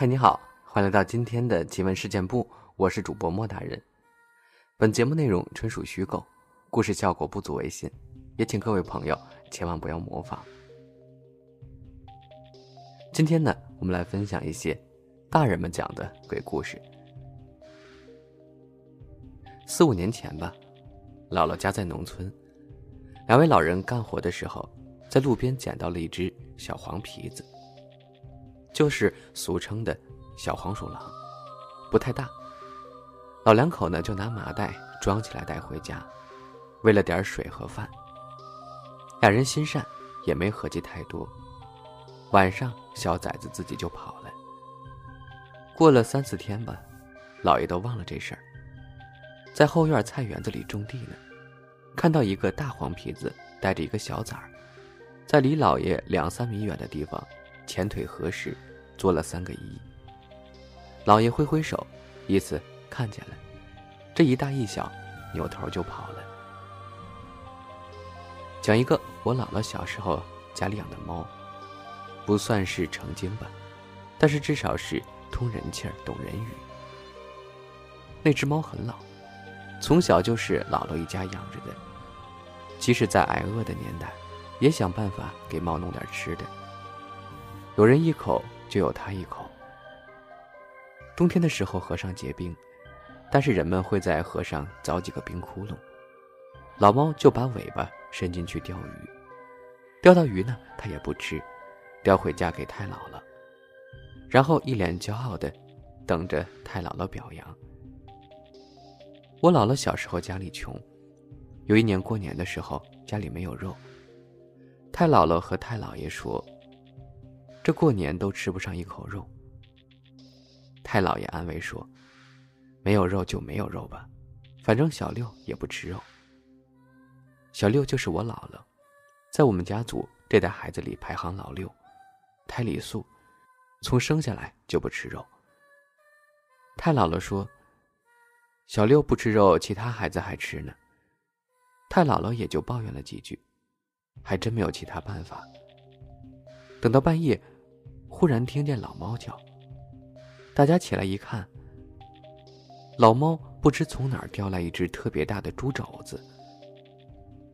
嗨，你好，欢迎来到今天的奇闻事件部，我是主播莫大人。本节目内容纯属虚构，故事效果不足为信，也请各位朋友千万不要模仿。今天呢，我们来分享一些大人们讲的鬼故事。四五年前吧，姥姥家在农村，两位老人干活的时候，在路边捡到了一只小黄皮子。就是俗称的小黄鼠狼，不太大。老两口呢就拿麻袋装起来带回家，喂了点水和饭。俩人心善，也没合计太多。晚上小崽子自己就跑了。过了三四天吧，老爷都忘了这事儿。在后院菜园子里种地呢，看到一个大黄皮子带着一个小崽儿，在离老爷两三米远的地方，前腿合十。做了三个揖，老爷挥挥手，意思看见了。这一大一小，扭头就跑了。讲一个我姥姥小时候家里养的猫，不算是成精吧，但是至少是通人气儿、懂人语。那只猫很老，从小就是姥姥一家养着的，即使在挨饿的年代，也想办法给猫弄点吃的。有人一口。就有他一口。冬天的时候，河上结冰，但是人们会在河上凿几个冰窟窿，老猫就把尾巴伸进去钓鱼，钓到鱼呢，它也不吃，叼回家给太姥姥，然后一脸骄傲的等着太姥姥表扬。我姥姥小时候家里穷，有一年过年的时候家里没有肉，太姥姥和太姥爷说。这过年都吃不上一口肉。太老爷安慰说：“没有肉就没有肉吧，反正小六也不吃肉。小六就是我姥姥，在我们家族这代孩子里排行老六，胎里素，从生下来就不吃肉。”太姥姥说：“小六不吃肉，其他孩子还吃呢。”太姥姥也就抱怨了几句，还真没有其他办法。等到半夜。忽然听见老猫叫，大家起来一看，老猫不知从哪儿叼来一只特别大的猪肘子。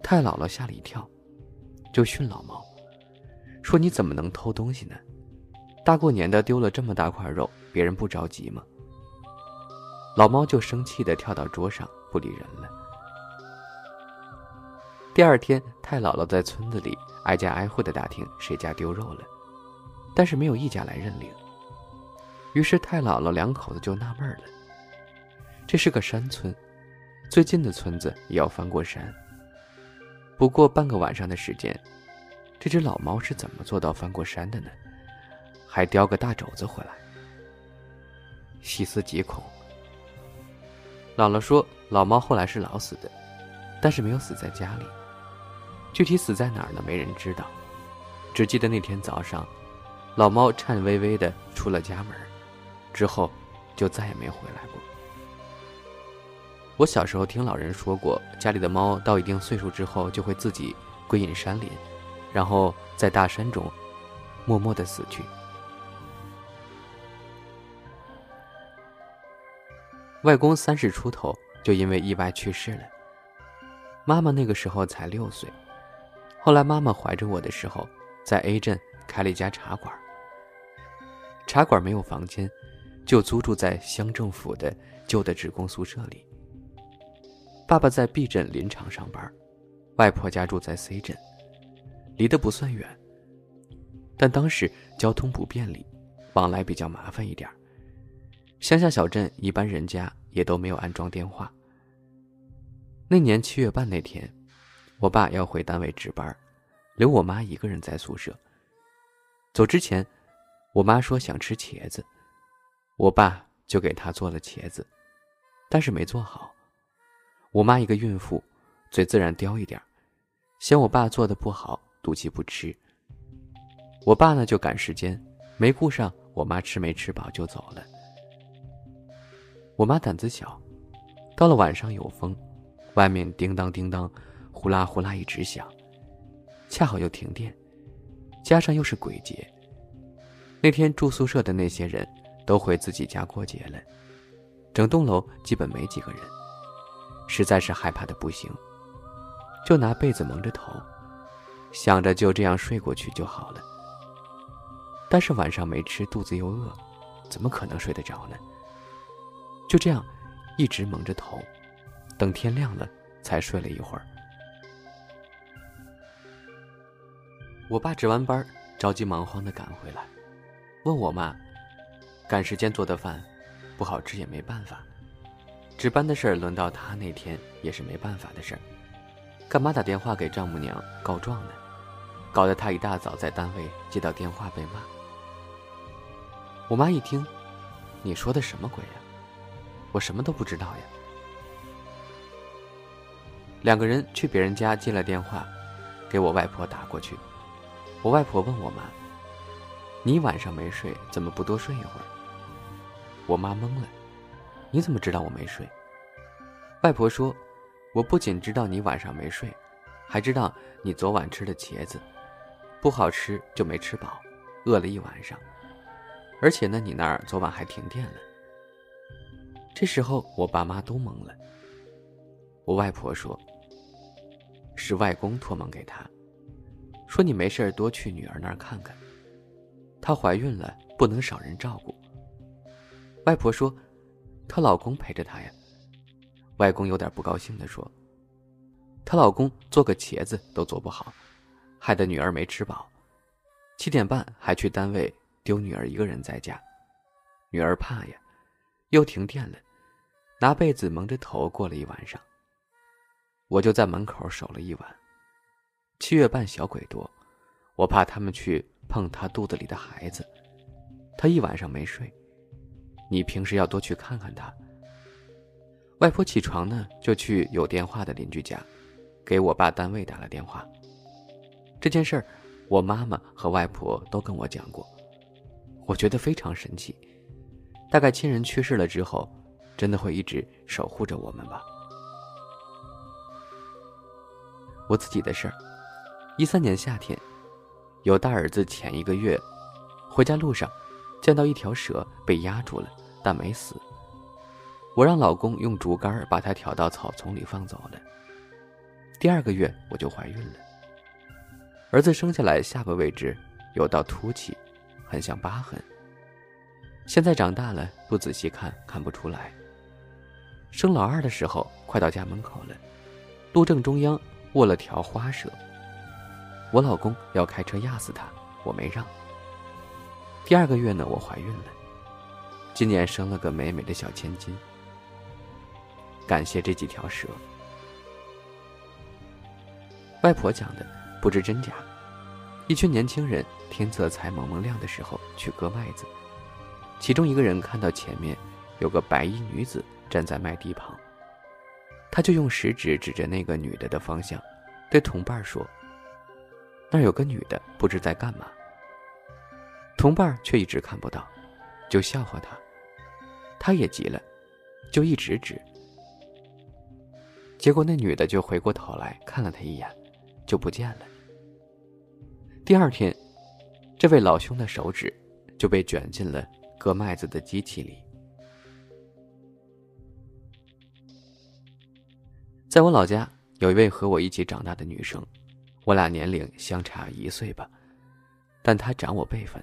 太姥姥吓了一跳，就训老猫，说：“你怎么能偷东西呢？大过年的丢了这么大块肉，别人不着急吗？”老猫就生气的跳到桌上，不理人了。第二天，太姥姥在村子里挨家挨户的打听谁家丢肉了。但是没有一家来认领，于是太姥姥两口子就纳闷了。这是个山村，最近的村子也要翻过山。不过半个晚上的时间，这只老猫是怎么做到翻过山的呢？还叼个大肘子回来。细思极恐。姥姥说，老猫后来是老死的，但是没有死在家里，具体死在哪儿呢？没人知道，只记得那天早上。老猫颤巍巍的出了家门，之后就再也没回来过。我小时候听老人说过，家里的猫到一定岁数之后就会自己归隐山林，然后在大山中默默的死去。外公三十出头就因为意外去世了，妈妈那个时候才六岁。后来妈妈怀着我的时候，在 A 镇开了一家茶馆。茶馆没有房间，就租住在乡政府的旧的职工宿舍里。爸爸在 B 镇林场上班，外婆家住在 C 镇，离得不算远。但当时交通不便利，往来比较麻烦一点。乡下小镇一般人家也都没有安装电话。那年七月半那天，我爸要回单位值班，留我妈一个人在宿舍。走之前。我妈说想吃茄子，我爸就给她做了茄子，但是没做好。我妈一个孕妇，嘴自然刁一点，嫌我爸做的不好，赌气不吃。我爸呢就赶时间，没顾上我妈吃没吃饱就走了。我妈胆子小，到了晚上有风，外面叮当叮当，呼啦呼啦一直响，恰好又停电，加上又是鬼节。那天住宿舍的那些人都回自己家过节了，整栋楼基本没几个人，实在是害怕的不行，就拿被子蒙着头，想着就这样睡过去就好了。但是晚上没吃，肚子又饿，怎么可能睡得着呢？就这样，一直蒙着头，等天亮了才睡了一会儿。我爸值完班，着急忙慌的赶回来，问我妈：“赶时间做的饭，不好吃也没办法。值班的事儿轮到他那天也是没办法的事儿，干嘛打电话给丈母娘告状呢？搞得他一大早在单位接到电话被骂。”我妈一听，你说的什么鬼呀？我什么都不知道呀。两个人去别人家接了电话，给我外婆打过去。我外婆问我妈：“你晚上没睡，怎么不多睡一会儿？”我妈懵了：“你怎么知道我没睡？”外婆说：“我不仅知道你晚上没睡，还知道你昨晚吃的茄子不好吃，就没吃饱，饿了一晚上。而且呢，你那儿昨晚还停电了。”这时候我爸妈都懵了。我外婆说：“是外公托梦给他。”说你没事多去女儿那儿看看。她怀孕了，不能少人照顾。外婆说，她老公陪着她呀。外公有点不高兴的说，她老公做个茄子都做不好，害得女儿没吃饱。七点半还去单位丢女儿一个人在家，女儿怕呀，又停电了，拿被子蒙着头过了一晚上。我就在门口守了一晚。七月半小鬼多，我怕他们去碰他肚子里的孩子，他一晚上没睡。你平时要多去看看他。外婆起床呢，就去有电话的邻居家，给我爸单位打了电话。这件事儿，我妈妈和外婆都跟我讲过，我觉得非常神奇。大概亲人去世了之后，真的会一直守护着我们吧。我自己的事儿。一三年夏天，有大儿子前一个月回家路上，见到一条蛇被压住了，但没死。我让老公用竹竿把它挑到草丛里放走了。第二个月我就怀孕了，儿子生下来下巴位置有道凸起，很像疤痕。现在长大了，不仔细看看不出来。生老二的时候，快到家门口了，路正中央卧了条花蛇。我老公要开车压死他，我没让。第二个月呢，我怀孕了，今年生了个美美的小千金。感谢这几条蛇。外婆讲的不知真假，一群年轻人天色才蒙蒙亮的时候去割麦子，其中一个人看到前面有个白衣女子站在麦地旁，他就用食指指着那个女的的方向，对同伴说。那儿有个女的，不知在干嘛。同伴却一直看不到，就笑话他。他也急了，就一直指。结果那女的就回过头来看了他一眼，就不见了。第二天，这位老兄的手指就被卷进了割麦子的机器里。在我老家，有一位和我一起长大的女生。我俩年龄相差一岁吧，但他长我辈分。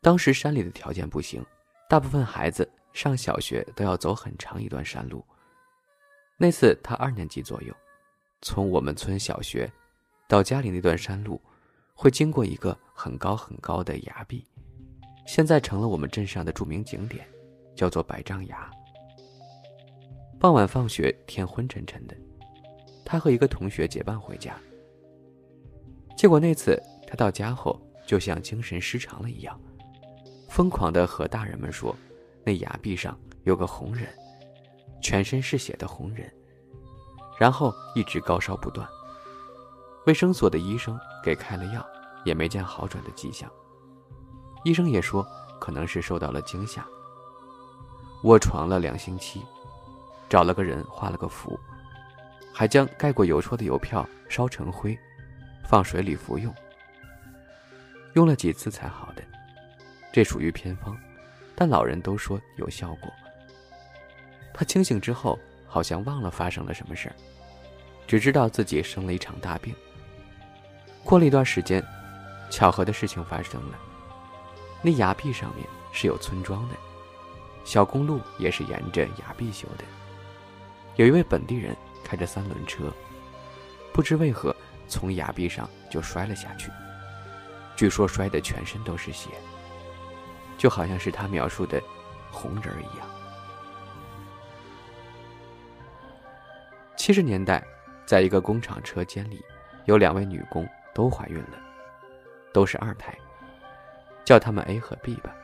当时山里的条件不行，大部分孩子上小学都要走很长一段山路。那次他二年级左右，从我们村小学到家里那段山路，会经过一个很高很高的崖壁，现在成了我们镇上的著名景点，叫做百丈崖。傍晚放学，天昏沉沉的，他和一个同学结伴回家。结果那次他到家后，就像精神失常了一样，疯狂的和大人们说，那崖壁上有个红人，全身是血的红人，然后一直高烧不断。卫生所的医生给开了药，也没见好转的迹象。医生也说可能是受到了惊吓。卧床了两星期，找了个人画了个符，还将盖过邮戳的邮票烧成灰。放水里服用，用了几次才好的，这属于偏方，但老人都说有效果。他清醒之后，好像忘了发生了什么事儿，只知道自己生了一场大病。过了一段时间，巧合的事情发生了，那崖壁上面是有村庄的，小公路也是沿着崖壁修的。有一位本地人开着三轮车，不知为何从崖壁上就摔了下去，据说摔得全身都是血，就好像是他描述的红人一样。七十年代，在一个工厂车间里，有两位女工都怀孕了，都是二胎，叫她们 A 和 B 吧。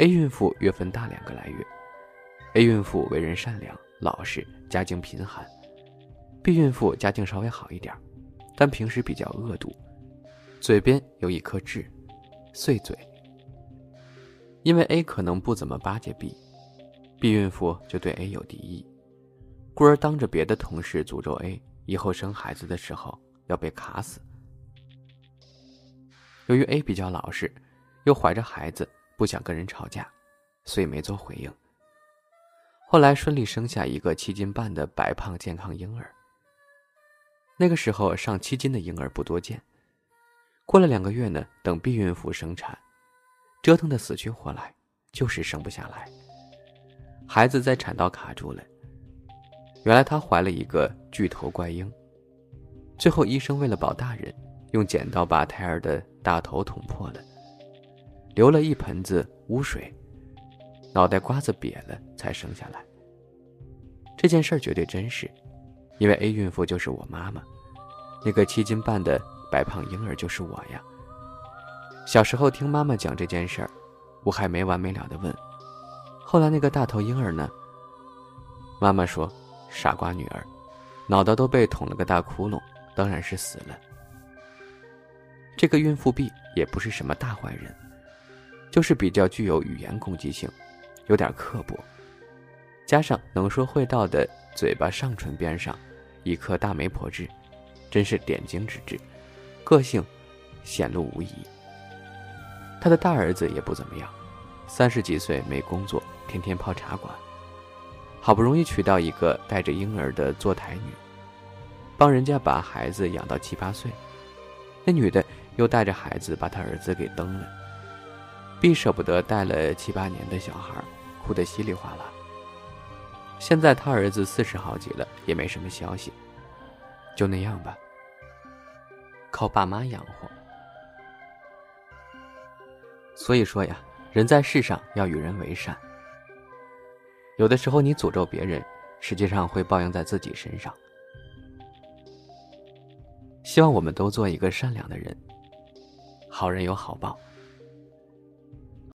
A 孕妇月份大两个来月，A 孕妇为人善良老实，家境贫寒；B 孕妇家境稍微好一点，但平时比较恶毒，嘴边有一颗痣，碎嘴。因为 A 可能不怎么巴结 B，B 孕妇就对 A 有敌意。故而当着别的同事诅咒 A 以后生孩子的时候要被卡死。由于 A 比较老实，又怀着孩子不想跟人吵架，所以没做回应。后来顺利生下一个七斤半的白胖健康婴儿。那个时候上七斤的婴儿不多见。过了两个月呢，等避孕妇生产，折腾的死去活来，就是生不下来。孩子在产道卡住了。原来她怀了一个巨头怪婴，最后医生为了保大人，用剪刀把胎儿的大头捅破了，流了一盆子污水，脑袋瓜子瘪了才生下来。这件事绝对真实，因为 A 孕妇就是我妈妈，那个七斤半的白胖婴儿就是我呀。小时候听妈妈讲这件事儿，我还没完没了的问，后来那个大头婴儿呢？妈妈说。傻瓜女儿，脑袋都被捅了个大窟窿，当然是死了。这个孕妇 B 也不是什么大坏人，就是比较具有语言攻击性，有点刻薄，加上能说会道的嘴巴上唇边上一颗大媒婆痣，真是点睛之痣，个性显露无遗。他的大儿子也不怎么样，三十几岁没工作，天天泡茶馆。好不容易娶到一个带着婴儿的坐台女，帮人家把孩子养到七八岁，那女的又带着孩子把他儿子给蹬了。B 舍不得带了七八年的小孩，哭得稀里哗啦。现在他儿子四十好几了，也没什么消息，就那样吧，靠爸妈养活。所以说呀，人在世上要与人为善。有的时候，你诅咒别人，实际上会报应在自己身上。希望我们都做一个善良的人，好人有好报。